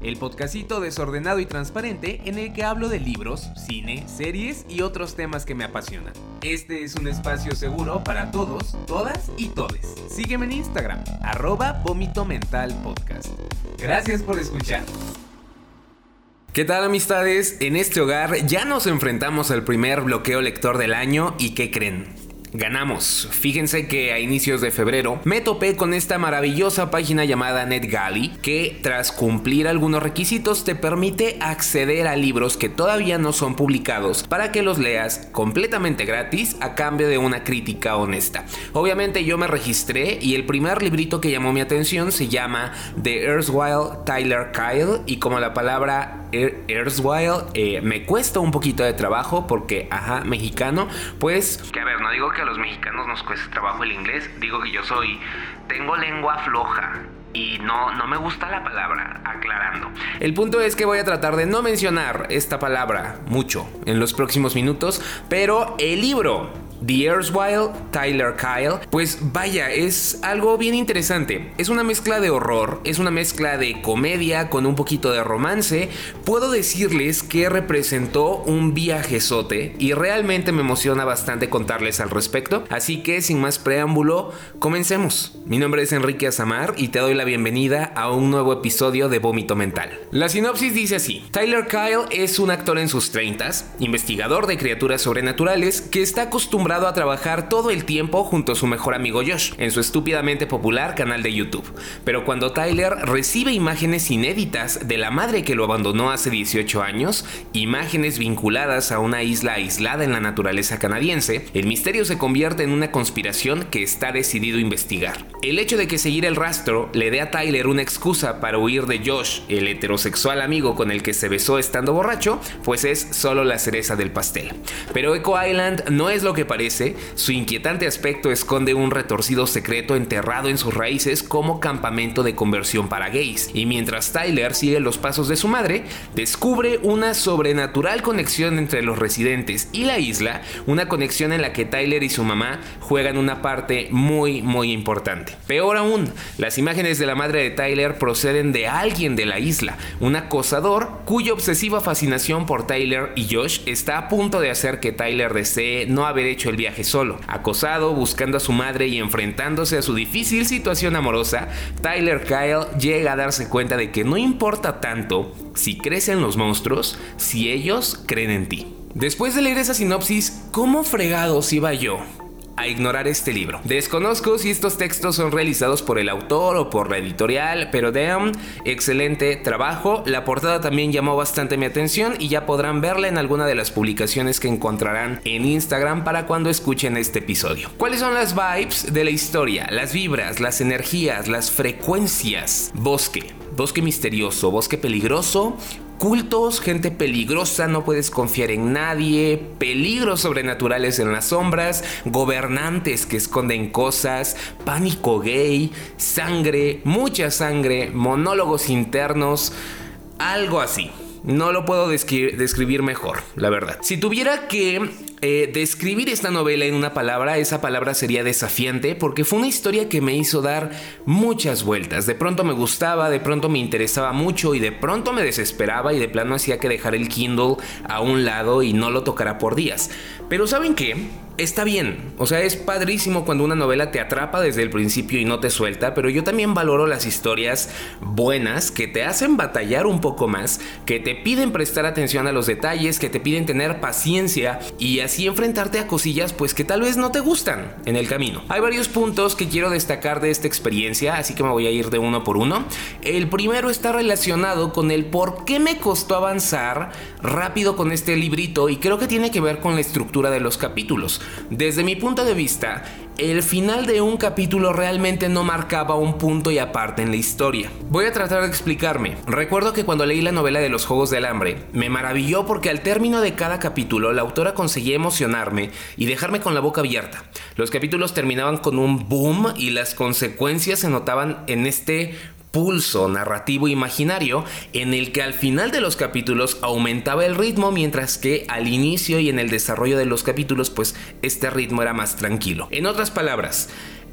el podcastito desordenado y transparente en el que hablo de libros, cine, series y otros temas que me apasionan. Este es un espacio seguro para todos, todas y todes. Sígueme en Instagram, arroba Vómito Mental Podcast. Gracias por escuchar. ¿Qué tal amistades? En este hogar ya nos enfrentamos al primer bloqueo lector del año y ¿qué creen? Ganamos. Fíjense que a inicios de febrero me topé con esta maravillosa página llamada NetGalley que tras cumplir algunos requisitos te permite acceder a libros que todavía no son publicados para que los leas completamente gratis a cambio de una crítica honesta. Obviamente yo me registré y el primer librito que llamó mi atención se llama The Earthwhile Tyler Kyle y como la palabra Earthwhile eh, me cuesta un poquito de trabajo porque, ajá, mexicano, pues que a ver, no digo que a los mexicanos nos cueste trabajo el inglés, digo que yo soy, tengo lengua floja. Y no, no me gusta la palabra, aclarando. El punto es que voy a tratar de no mencionar esta palabra mucho en los próximos minutos, pero el libro The Earthwhile, Tyler Kyle, pues vaya, es algo bien interesante. Es una mezcla de horror, es una mezcla de comedia con un poquito de romance. Puedo decirles que representó un viajezote y realmente me emociona bastante contarles al respecto. Así que sin más preámbulo, comencemos. Mi nombre es Enrique Azamar y te doy la bienvenida a un nuevo episodio de Vómito Mental. La sinopsis dice así: Tyler Kyle es un actor en sus 30 investigador de criaturas sobrenaturales que está acostumbrado a trabajar todo el tiempo junto a su mejor amigo Josh en su estúpidamente popular canal de YouTube. Pero cuando Tyler recibe imágenes inéditas de la madre que lo abandonó hace 18 años, imágenes vinculadas a una isla aislada en la naturaleza canadiense, el misterio se convierte en una conspiración que está decidido a investigar. El hecho de que seguir el rastro le dé a Tyler una excusa para huir de Josh, el heterosexual amigo con el que se besó estando borracho, pues es solo la cereza del pastel. Pero Echo Island no es lo que parece su inquietante aspecto esconde un retorcido secreto enterrado en sus raíces como campamento de conversión para gays. Y mientras Tyler sigue los pasos de su madre, descubre una sobrenatural conexión entre los residentes y la isla, una conexión en la que Tyler y su mamá juegan una parte muy muy importante. Peor aún, las imágenes de la madre de Tyler proceden de alguien de la isla, un acosador cuya obsesiva fascinación por Tyler y Josh está a punto de hacer que Tyler desee no haber hecho el viaje solo. Acosado, buscando a su madre y enfrentándose a su difícil situación amorosa, Tyler Kyle llega a darse cuenta de que no importa tanto si crecen los monstruos, si ellos creen en ti. Después de leer esa sinopsis, ¿cómo fregados iba yo? A ignorar este libro. Desconozco si estos textos son realizados por el autor o por la editorial, pero damn, excelente trabajo. La portada también llamó bastante mi atención y ya podrán verla en alguna de las publicaciones que encontrarán en Instagram para cuando escuchen este episodio. ¿Cuáles son las vibes de la historia? Las vibras, las energías, las frecuencias. Bosque. Bosque misterioso, bosque peligroso, cultos, gente peligrosa, no puedes confiar en nadie, peligros sobrenaturales en las sombras, gobernantes que esconden cosas, pánico gay, sangre, mucha sangre, monólogos internos, algo así. No lo puedo describir mejor, la verdad. Si tuviera que eh, describir esta novela en una palabra, esa palabra sería desafiante porque fue una historia que me hizo dar muchas vueltas. De pronto me gustaba, de pronto me interesaba mucho y de pronto me desesperaba y de plano hacía que dejar el Kindle a un lado y no lo tocara por días. Pero ¿saben qué? Está bien. O sea, es padrísimo cuando una novela te atrapa desde el principio y no te suelta, pero yo también valoro las historias buenas que te hacen batallar un poco más, que te piden prestar atención a los detalles, que te piden tener paciencia y así enfrentarte a cosillas pues que tal vez no te gustan en el camino. Hay varios puntos que quiero destacar de esta experiencia, así que me voy a ir de uno por uno. El primero está relacionado con el por qué me costó avanzar rápido con este librito y creo que tiene que ver con la estructura de los capítulos. Desde mi punto de vista, el final de un capítulo realmente no marcaba un punto y aparte en la historia. Voy a tratar de explicarme. Recuerdo que cuando leí la novela de los Juegos del Hambre, me maravilló porque al término de cada capítulo la autora conseguía emocionarme y dejarme con la boca abierta. Los capítulos terminaban con un boom y las consecuencias se notaban en este pulso narrativo imaginario en el que al final de los capítulos aumentaba el ritmo mientras que al inicio y en el desarrollo de los capítulos pues este ritmo era más tranquilo. En otras palabras,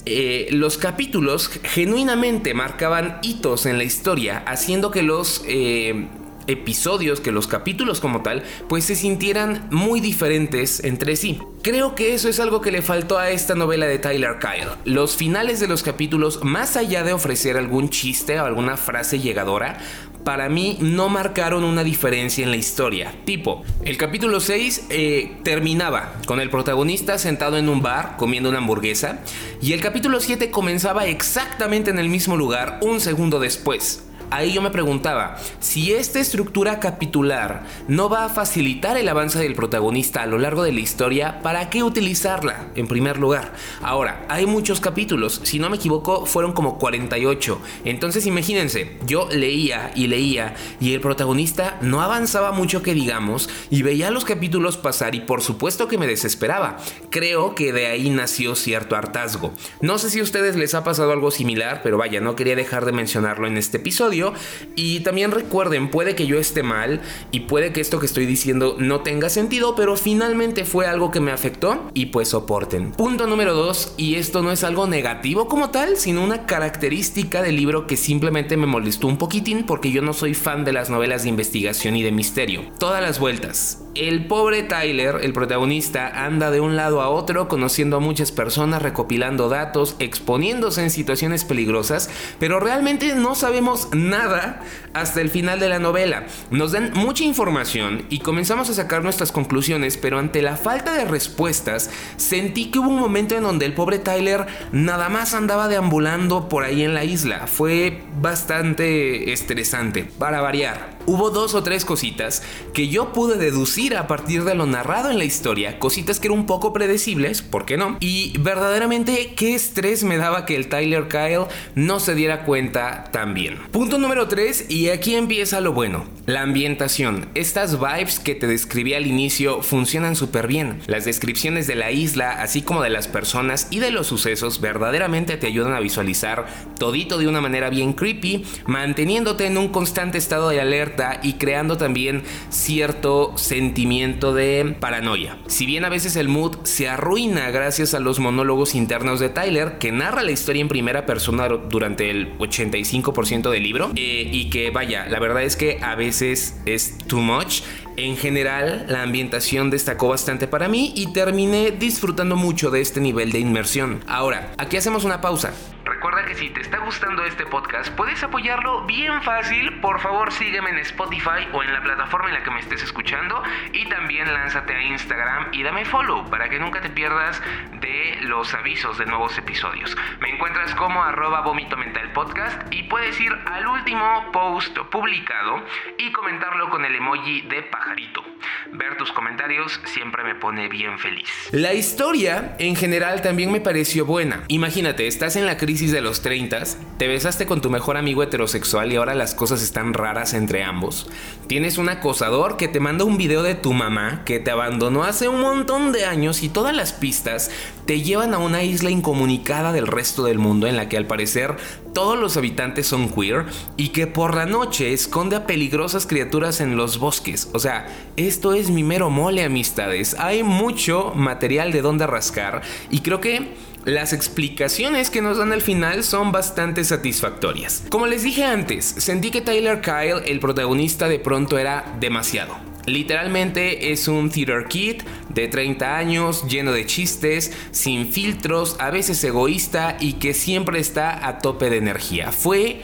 eh, los capítulos genuinamente marcaban hitos en la historia, haciendo que los eh, episodios, que los capítulos como tal, pues se sintieran muy diferentes entre sí. Creo que eso es algo que le faltó a esta novela de Tyler Kyle. Los finales de los capítulos, más allá de ofrecer algún chiste o alguna frase llegadora, para mí no marcaron una diferencia en la historia. Tipo, el capítulo 6 eh, terminaba con el protagonista sentado en un bar comiendo una hamburguesa y el capítulo 7 comenzaba exactamente en el mismo lugar un segundo después ahí yo me preguntaba, si esta estructura capitular no va a facilitar el avance del protagonista a lo largo de la historia, ¿para qué utilizarla en primer lugar? Ahora, hay muchos capítulos, si no me equivoco fueron como 48, entonces imagínense, yo leía y leía y el protagonista no avanzaba mucho que digamos y veía los capítulos pasar y por supuesto que me desesperaba. Creo que de ahí nació cierto hartazgo. No sé si a ustedes les ha pasado algo similar, pero vaya, no quería dejar de mencionarlo en este episodio y también recuerden, puede que yo esté mal y puede que esto que estoy diciendo no tenga sentido, pero finalmente fue algo que me afectó y pues soporten. Punto número 2, y esto no es algo negativo como tal, sino una característica del libro que simplemente me molestó un poquitín porque yo no soy fan de las novelas de investigación y de misterio. Todas las vueltas. El pobre Tyler, el protagonista, anda de un lado a otro conociendo a muchas personas, recopilando datos, exponiéndose en situaciones peligrosas, pero realmente no sabemos nada hasta el final de la novela. Nos dan mucha información y comenzamos a sacar nuestras conclusiones, pero ante la falta de respuestas, sentí que hubo un momento en donde el pobre Tyler nada más andaba deambulando por ahí en la isla. Fue bastante estresante, para variar. Hubo dos o tres cositas que yo pude deducir a partir de lo narrado en la historia, cositas que eran un poco predecibles, ¿por qué no? Y verdaderamente qué estrés me daba que el Tyler Kyle no se diera cuenta también. Punto número 3 y aquí empieza lo bueno, la ambientación. Estas vibes que te describí al inicio funcionan súper bien. Las descripciones de la isla, así como de las personas y de los sucesos, verdaderamente te ayudan a visualizar todito de una manera bien creepy, manteniéndote en un constante estado de alerta y creando también cierto sentimiento de paranoia. Si bien a veces el mood se arruina gracias a los monólogos internos de Tyler, que narra la historia en primera persona durante el 85% del libro, eh, y que vaya, la verdad es que a veces es too much, en general, la ambientación destacó bastante para mí y terminé disfrutando mucho de este nivel de inmersión. Ahora, aquí hacemos una pausa. Que si te está gustando este podcast, puedes apoyarlo bien fácil. Por favor, sígueme en Spotify o en la plataforma en la que me estés escuchando. Y también lánzate a Instagram y dame follow para que nunca te pierdas de los avisos de nuevos episodios. Me encuentras como arroba vómito mental podcast y puedes ir al último post publicado y comentarlo con el emoji de pajarito. Ver tus comentarios siempre me pone bien feliz. La historia en general también me pareció buena. Imagínate, estás en la crisis de los 30, te besaste con tu mejor amigo heterosexual y ahora las cosas están raras entre ambos. Tienes un acosador que te manda un video de tu mamá que te abandonó hace un montón de años y todas las pistas te llevan a una isla incomunicada del resto del mundo en la que al parecer todos los habitantes son queer y que por la noche esconde a peligrosas criaturas en los bosques. O sea, esto es mi mero mole amistades. Hay mucho material de donde rascar y creo que las explicaciones que nos dan al final son bastante satisfactorias. Como les dije antes, sentí que Tyler Kyle, el protagonista, de pronto era demasiado. Literalmente es un theater kid de 30 años, lleno de chistes, sin filtros, a veces egoísta y que siempre está a tope de energía. Fue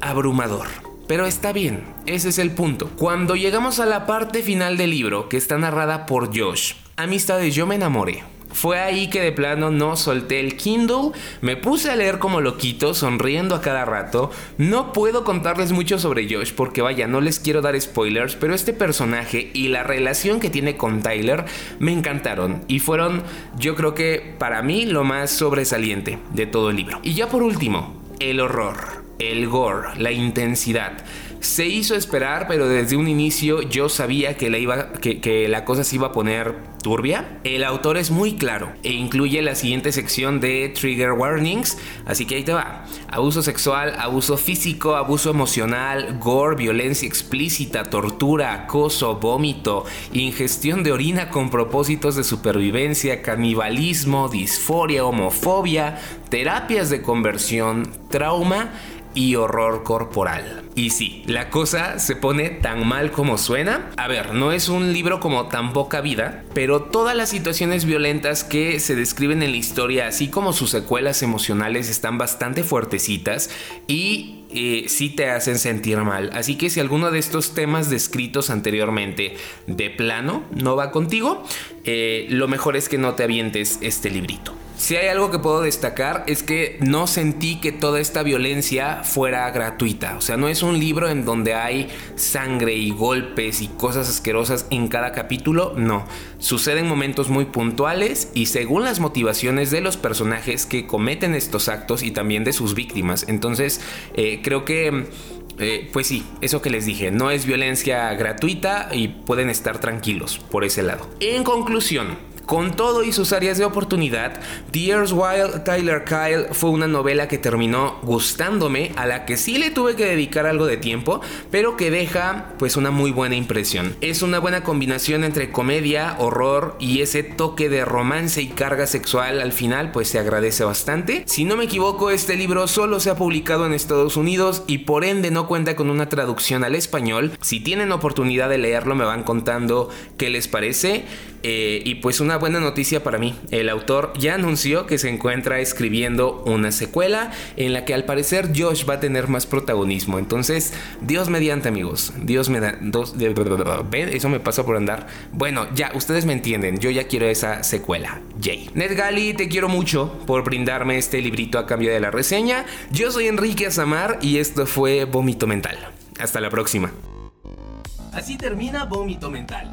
abrumador. Pero está bien, ese es el punto. Cuando llegamos a la parte final del libro, que está narrada por Josh, amistades, yo me enamoré. Fue ahí que de plano no solté el Kindle, me puse a leer como loquito, sonriendo a cada rato. No puedo contarles mucho sobre Josh porque vaya, no les quiero dar spoilers, pero este personaje y la relación que tiene con Tyler me encantaron y fueron, yo creo que para mí, lo más sobresaliente de todo el libro. Y ya por último, el horror, el gore, la intensidad. Se hizo esperar, pero desde un inicio yo sabía que la, cosa se iba a poner turbia. El autor es muy claro e incluye la siguiente sección de trigger warnings, así que ahí te va. Abuso sexual, abuso físico, abuso emocional, gore, violencia explícita, tortura, acoso, vómito, ingestión de orina con propósitos de supervivencia, canibalismo, disforia, homofobia, terapias de conversión, trauma y horror corporal. Y sí, la cosa se pone tan mal como suena. A ver, no es un libro como tan poca vida, pero todas las situaciones violentas que se describen en la historia, así como sus secuelas emocionales, están bastante fuertecitas y eh, sí te hacen sentir mal. Así que si alguno de estos temas descritos anteriormente de plano no va contigo, eh, lo mejor es que no te avientes este librito. Si hay algo que puedo destacar es que no sentí que toda esta violencia fuera gratuita. O sea, no es un libro en donde hay sangre y golpes y cosas asquerosas en cada capítulo. No. Suceden momentos muy puntuales y según las motivaciones de los personajes que cometen estos actos y también de sus víctimas. Entonces, eh, creo que... Eh, pues sí, eso que les dije, no es violencia gratuita y pueden estar tranquilos por ese lado. En conclusión, con todo y sus áreas de oportunidad, The Wild Tyler Kyle fue una novela que terminó gustándome, a la que sí le tuve que dedicar algo de tiempo, pero que deja pues una muy buena impresión. Es una buena combinación entre comedia, horror y ese toque de romance y carga sexual al final pues se agradece bastante. Si no me equivoco, este libro solo se ha publicado en Estados Unidos y por ende no cuenta con una traducción al español. Si tienen oportunidad de leerlo me van contando qué les parece. Eh, y pues una buena noticia para mí, el autor ya anunció que se encuentra escribiendo una secuela en la que al parecer Josh va a tener más protagonismo. Entonces, Dios mediante amigos, Dios me da... Dos, ¿Ven? Eso me pasa por andar. Bueno, ya, ustedes me entienden, yo ya quiero esa secuela. Jay. Ned Gali, te quiero mucho por brindarme este librito a cambio de la reseña. Yo soy Enrique Azamar y esto fue Vómito Mental. Hasta la próxima. Así termina Vómito Mental